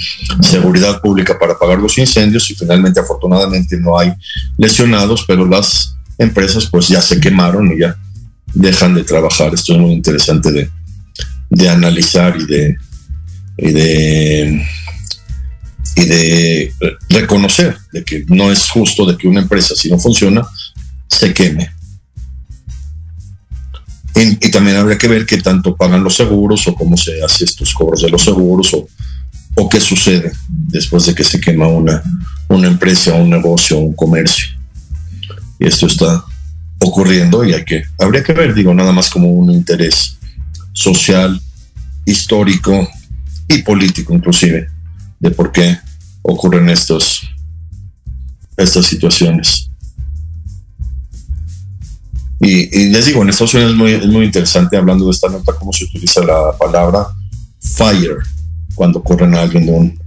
seguridad pública para apagar los incendios y finalmente afortunadamente no hay lesionados, pero las empresas pues ya se quemaron y ya dejan de trabajar. Esto es muy interesante de, de analizar y de, y de y de reconocer de que no es justo de que una empresa si no funciona se queme. Y, también habría que ver qué tanto pagan los seguros o cómo se hace estos cobros de los seguros o, o qué sucede después de que se quema una, una empresa, un negocio, un comercio. Y esto está ocurriendo y que, habría que ver, digo, nada más como un interés social, histórico y político inclusive, de por qué ocurren estos, estas situaciones. Y, y, les digo, en Estados Unidos es muy, es muy interesante hablando de esta nota cómo se utiliza la palabra fire cuando corren a alguien de un,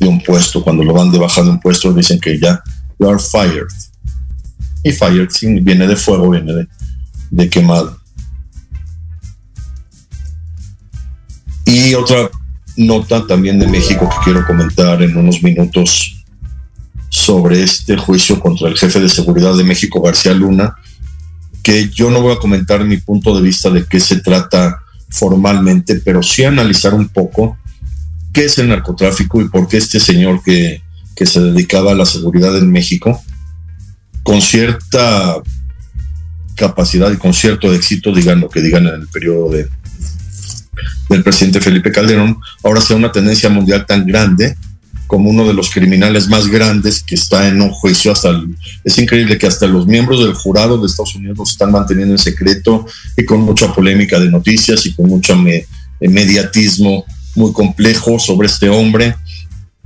de un puesto, cuando lo van de baja de un puesto, dicen que ya, you are fired. Y fired viene de fuego, viene de, de quemado. Y otra nota también de México que quiero comentar en unos minutos sobre este juicio contra el jefe de seguridad de México, García Luna, que yo no voy a comentar mi punto de vista de qué se trata formalmente, pero sí analizar un poco qué es el narcotráfico y por qué este señor que, que se dedicaba a la seguridad en México, con cierta capacidad y con cierto éxito, digan lo que digan en el periodo de, del presidente Felipe Calderón, ahora sea una tendencia mundial tan grande como uno de los criminales más grandes que está en un juicio. Hasta el, es increíble que hasta los miembros del jurado de Estados Unidos lo están manteniendo en secreto y con mucha polémica de noticias y con mucho me, mediatismo muy complejo sobre este hombre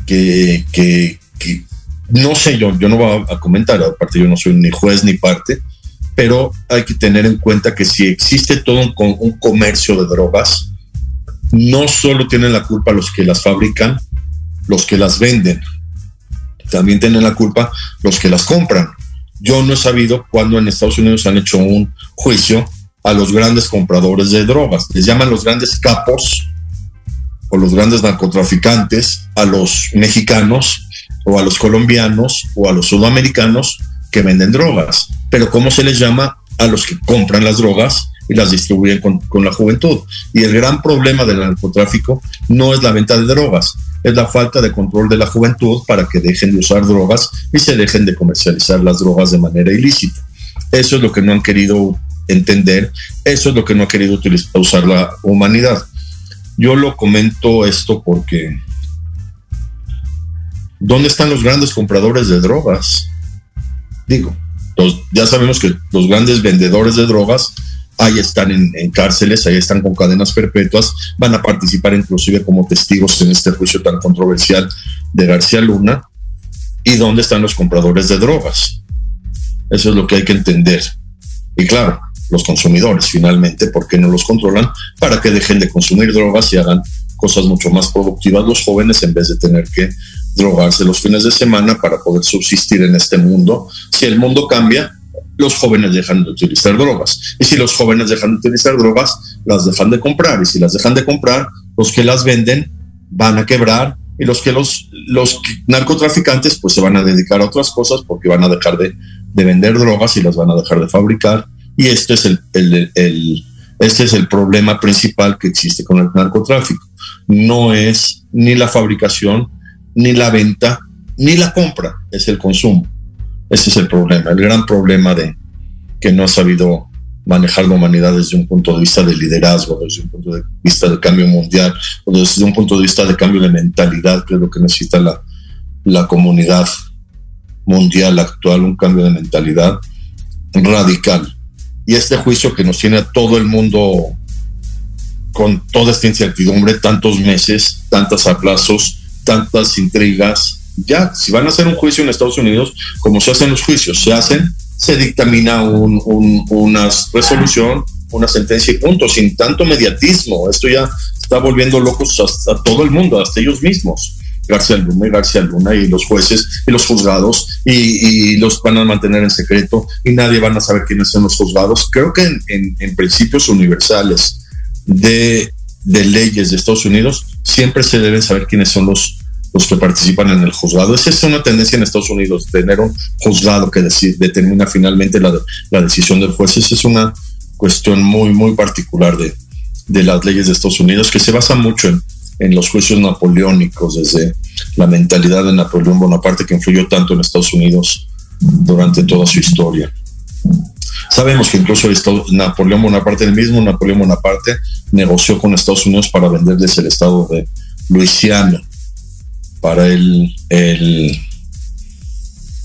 que, que, que, no sé yo, yo no voy a comentar, aparte yo no soy ni juez ni parte, pero hay que tener en cuenta que si existe todo un, un comercio de drogas, no solo tienen la culpa los que las fabrican, los que las venden, también tienen la culpa los que las compran. Yo no he sabido cuándo en Estados Unidos han hecho un juicio a los grandes compradores de drogas. Les llaman los grandes capos o los grandes narcotraficantes a los mexicanos o a los colombianos o a los sudamericanos que venden drogas. Pero ¿cómo se les llama a los que compran las drogas y las distribuyen con, con, la juventud. Y el gran problema del narcotráfico no es la venta de drogas, es la falta de control de la juventud para que dejen de usar drogas y se dejen de comercializar las drogas de manera ilícita. Eso es lo que no han querido entender, eso es lo que no ha querido utilizar, usar la humanidad. Yo lo comento esto porque ¿dónde están los grandes compradores de drogas? Digo, ya sabemos que los grandes vendedores de drogas ahí están en, cárceles, ahí están con cadenas perpetuas, van a participar inclusive como testigos en este juicio tan controversial de García Luna. ¿Y dónde están los compradores de drogas? Eso es lo que hay que entender. Y claro, los consumidores finalmente, ¿por qué no los controlan? Para que dejen de consumir drogas y hagan cosas mucho más productivas los jóvenes en vez de tener que drogarse los fines de semana para poder subsistir en este mundo. Si el mundo cambia, los jóvenes dejan de utilizar drogas. Y si los jóvenes dejan de utilizar drogas, las dejan de comprar. Y si las dejan de comprar, los que las venden van a quebrar y los que los, los narcotraficantes pues se van a dedicar a otras cosas porque van a dejar de, de vender drogas y las van a dejar de fabricar. Y este es el, el, el, este es el problema principal que existe con el narcotráfico. No es ni la fabricación, ni la venta, ni la compra, es el consumo. Ese es el problema, el gran problema de que no ha sabido manejar la humanidad desde un punto de vista de liderazgo, desde un punto de vista de cambio mundial, o desde un punto de vista de cambio de mentalidad, que es lo que necesita la, la comunidad mundial actual, un cambio de mentalidad radical. Y este juicio que nos tiene a todo el mundo con toda esta incertidumbre, tantos meses, tantos aplazos, tantas intrigas. Ya, si van a hacer un juicio en Estados Unidos, como se hacen los juicios, se hacen, se dictamina un, un, una resolución, una sentencia y punto, sin tanto mediatismo. Esto ya está volviendo locos hasta todo el mundo, hasta ellos mismos. García Luna y García Luna y los jueces y los juzgados y, los van a mantener en secreto y nadie van a saber quiénes son los juzgados. Creo que en, en, en principios universales de, de, leyes de Estados Unidos siempre se deben saber quiénes son los, los que participan en el juzgado. Esa es una tendencia en Estados Unidos, tener un juzgado que determina finalmente la, decisión del juez. Esa es una cuestión muy, muy particular de, las leyes de Estados Unidos que se basa mucho en en los juicios napoleónicos, desde la mentalidad de Napoleón Bonaparte que influyó tanto en Estados Unidos durante toda su historia. Sabemos que incluso Napoleón Bonaparte, el mismo Napoleón Bonaparte, negoció con Estados Unidos para venderles el estado de Luisiana, para él, él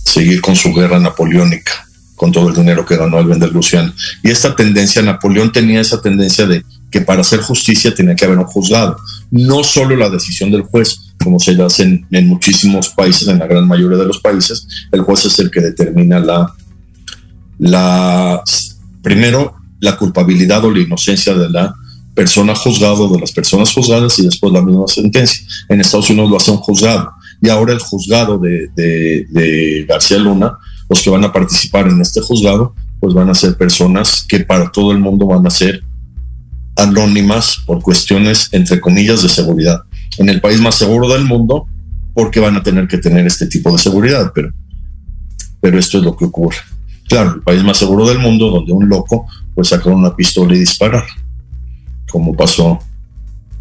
seguir con su guerra napoleónica, con todo el dinero que ganó al vender Luisiana. Y esta tendencia, Napoleón tenía esa tendencia de que para hacer justicia tenía que haber un juzgado. No solo la decisión del juez, como se hace en, en, muchísimos países, en la gran mayoría de los países, el juez es el que determina la, la primero la culpabilidad o la inocencia de la persona juzgada de las personas juzgadas y después la misma sentencia. En Estados Unidos lo hace un juzgado. Y ahora el juzgado de, de, de García Luna, los que van a participar en este juzgado, pues van a ser personas que para todo el mundo van a ser anónimas por cuestiones, entre comillas, de seguridad. En el país más seguro del mundo, porque van a tener que tener este tipo de seguridad, pero, pero esto es lo que ocurre. Claro, el país más seguro del mundo, donde un loco puede sacar una pistola y disparar, como pasó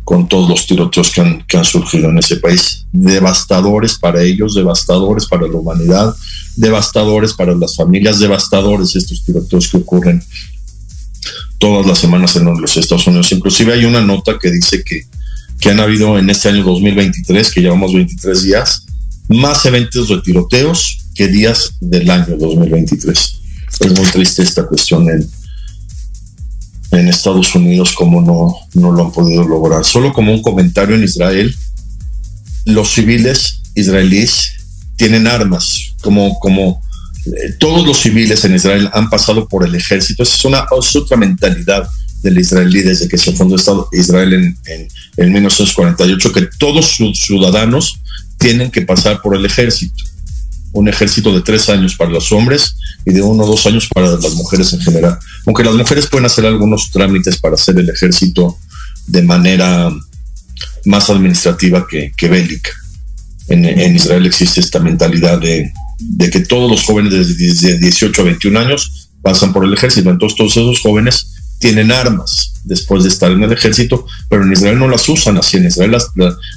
con todos los tiroteos que han, que han surgido en ese país. Devastadores para ellos, devastadores para la humanidad, devastadores para las familias, devastadores estos tiroteos que ocurren todas las semanas en los Estados Unidos. Inclusive hay una nota que dice que, que han habido en este año 2023, que llevamos 23 días, más eventos de tiroteos que días del año 2023. Es muy triste esta cuestión en, en Estados Unidos, como no, no lo han podido lograr. Solo como un comentario en Israel, los civiles israelíes tienen armas, como, como eh, todos los civiles en Israel han pasado por el ejército. Esa es, una, otra mentalidad del israelí desde que se fundó Estado Israel en, en, en 1948, que todos sus ciudadanos tienen que pasar por el ejército. Un ejército de tres años para los hombres y de uno o dos años para las mujeres en general. Aunque las mujeres pueden hacer algunos trámites para hacer el ejército de manera más administrativa que, bélica. En, Israel existe esta mentalidad de, de, que todos los jóvenes desde 18 a 21 años pasan por el ejército. Entonces todos esos jóvenes tienen armas después de estar en el ejército, pero en Israel no las usan así, en Israel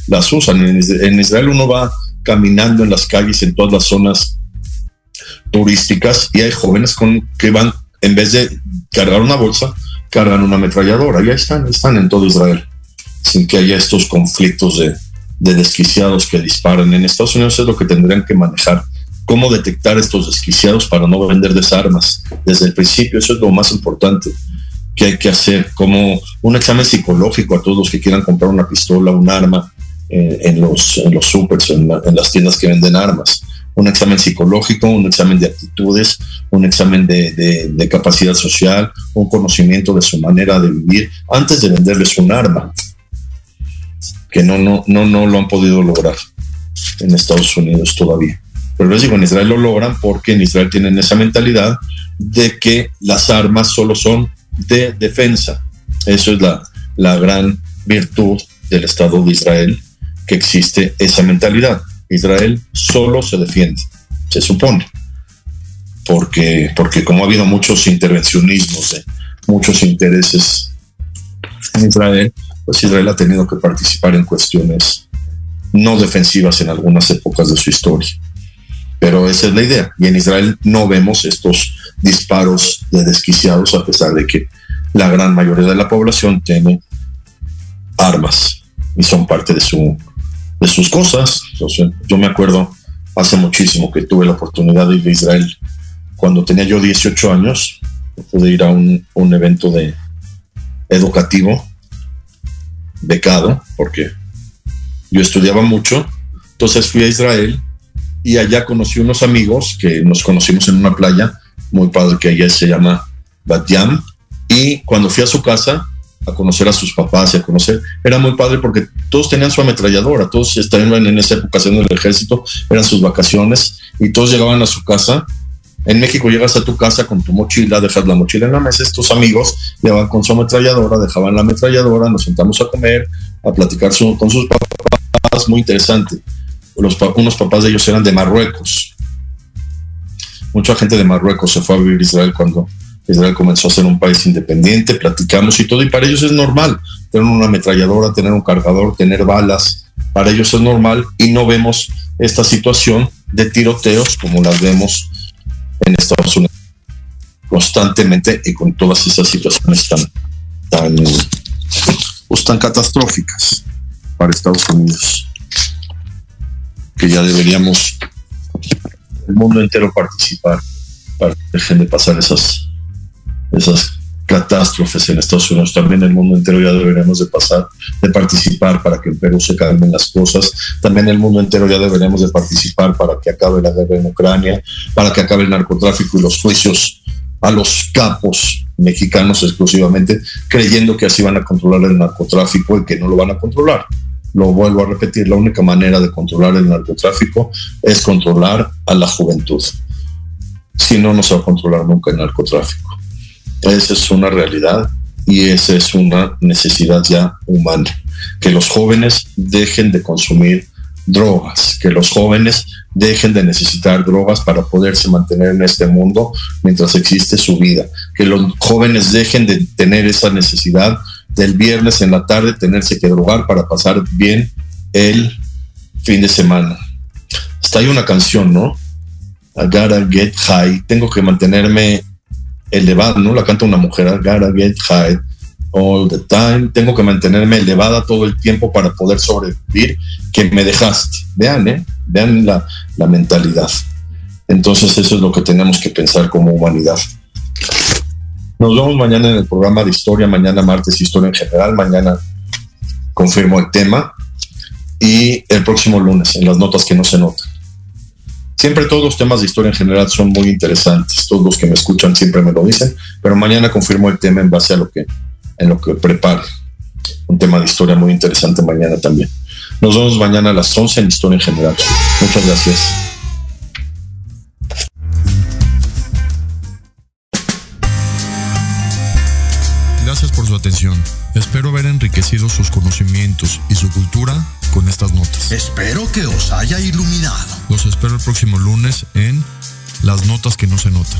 las, usan. En, Israel uno va caminando en las calles, en todas las zonas turísticas, y hay jóvenes con, que van, en vez de cargar una bolsa, cargan una ametralladora. Ya están, están en todo Israel, sin que haya estos conflictos de, de desquiciados que disparan. En Estados Unidos es lo que tendrían que manejar cómo detectar estos desquiciados para no vender desarmas desde el principio. Eso es lo más importante que hay que hacer, como un examen psicológico a todos los que quieran comprar una pistola, un arma eh, en, los, en los supers, en, las tiendas que venden armas. Un examen psicológico, un examen de actitudes, un examen de, de capacidad social, un conocimiento de su manera de vivir antes de venderles un arma, que no, no, no, no lo han podido lograr en Estados Unidos todavía. Pero les digo, en Israel lo logran porque en Israel tienen esa mentalidad de que las armas solo son de defensa. Eso es la, la gran virtud del Estado de Israel, que existe esa mentalidad. Israel solo se defiende, se supone. Porque, porque como ha habido muchos intervencionismos, de muchos intereses en Israel, pues Israel ha tenido que participar en cuestiones no defensivas en algunas épocas de su historia. Pero esa es la idea. Y en Israel no vemos estos disparos de desquiciados, a pesar de que la gran mayoría de la población tiene armas y son parte de, su, de sus cosas. Yo me acuerdo hace muchísimo que tuve la oportunidad de ir a Israel cuando tenía yo 18 años. Pude ir a un, un evento de educativo becado porque yo estudiaba mucho. Entonces fui a Israel y allá conocí unos amigos que nos conocimos en una playa muy padre que allá se llama Bat Yam. Y cuando fui a su casa a conocer a sus papás y a conocer, era muy padre porque todos tenían su ametralladora, todos estaban en esa época haciendo el ejército, eran sus vacaciones y todos llegaban a su casa. En México llegas a tu casa con tu mochila, dejas la mochila en la mesa, estos amigos llevaban con su ametralladora, dejaban la ametralladora, nos sentamos a comer, a platicar con sus papás, muy interesante los, unos papás de ellos eran de Marruecos. Mucha gente de Marruecos se fue a vivir a Israel cuando Israel comenzó a ser un país independiente, platicamos y todo, y para ellos es normal tener una ametralladora, tener un cargador, tener balas, para ellos es normal y no vemos esta situación de tiroteos como las vemos en Estados Unidos constantemente y con todas esas situaciones tan, tan, pues, tan catastróficas para Estados Unidos que ya deberíamos el mundo entero participar para que dejen de pasar esas, esas catástrofes en Estados Unidos. También el mundo entero ya deberíamos de pasar, de participar para que en Perú se calmen las cosas. También el mundo entero ya deberíamos de participar para que acabe la guerra en Ucrania, para que acabe el narcotráfico y los juicios a los capos mexicanos exclusivamente, creyendo que así van a controlar el narcotráfico y que no lo van a controlar lo vuelvo a repetir, la única manera de controlar el narcotráfico es controlar a la juventud. Si no, no se va a controlar nunca el narcotráfico. Esa es una realidad y esa es una necesidad ya humana. Que los jóvenes dejen de consumir drogas, que los jóvenes dejen de necesitar drogas para poderse mantener en este mundo mientras existe su vida, que los jóvenes dejen de tener esa necesidad del viernes en la tarde tenerse que drogar para pasar bien el fin de semana. Hasta hay una canción, ¿no? Get high. Tengo que mantenerme elevado, ¿no? La canta una mujer. Gotta get high all the time. Tengo que mantenerme elevada todo el tiempo para poder sobrevivir. Que me dejaste. Vean, ¿eh? Vean la, la mentalidad. Entonces eso es lo que tenemos que pensar como humanidad. Nos vemos mañana en el programa de historia, mañana martes historia en general, mañana confirmo el tema y el próximo lunes en las notas que no se notan. Siempre todos los temas de historia en general son muy interesantes, todos los que me escuchan siempre me lo dicen, pero mañana confirmo el tema en base a lo que en lo que preparo. Un tema de historia muy interesante mañana también. Nos vemos mañana a las 11 en Historia en General. Muchas gracias. su atención. Espero haber enriquecido sus conocimientos y su cultura con estas notas. Espero que os haya iluminado. Los espero el próximo lunes en Las Notas que no se notan.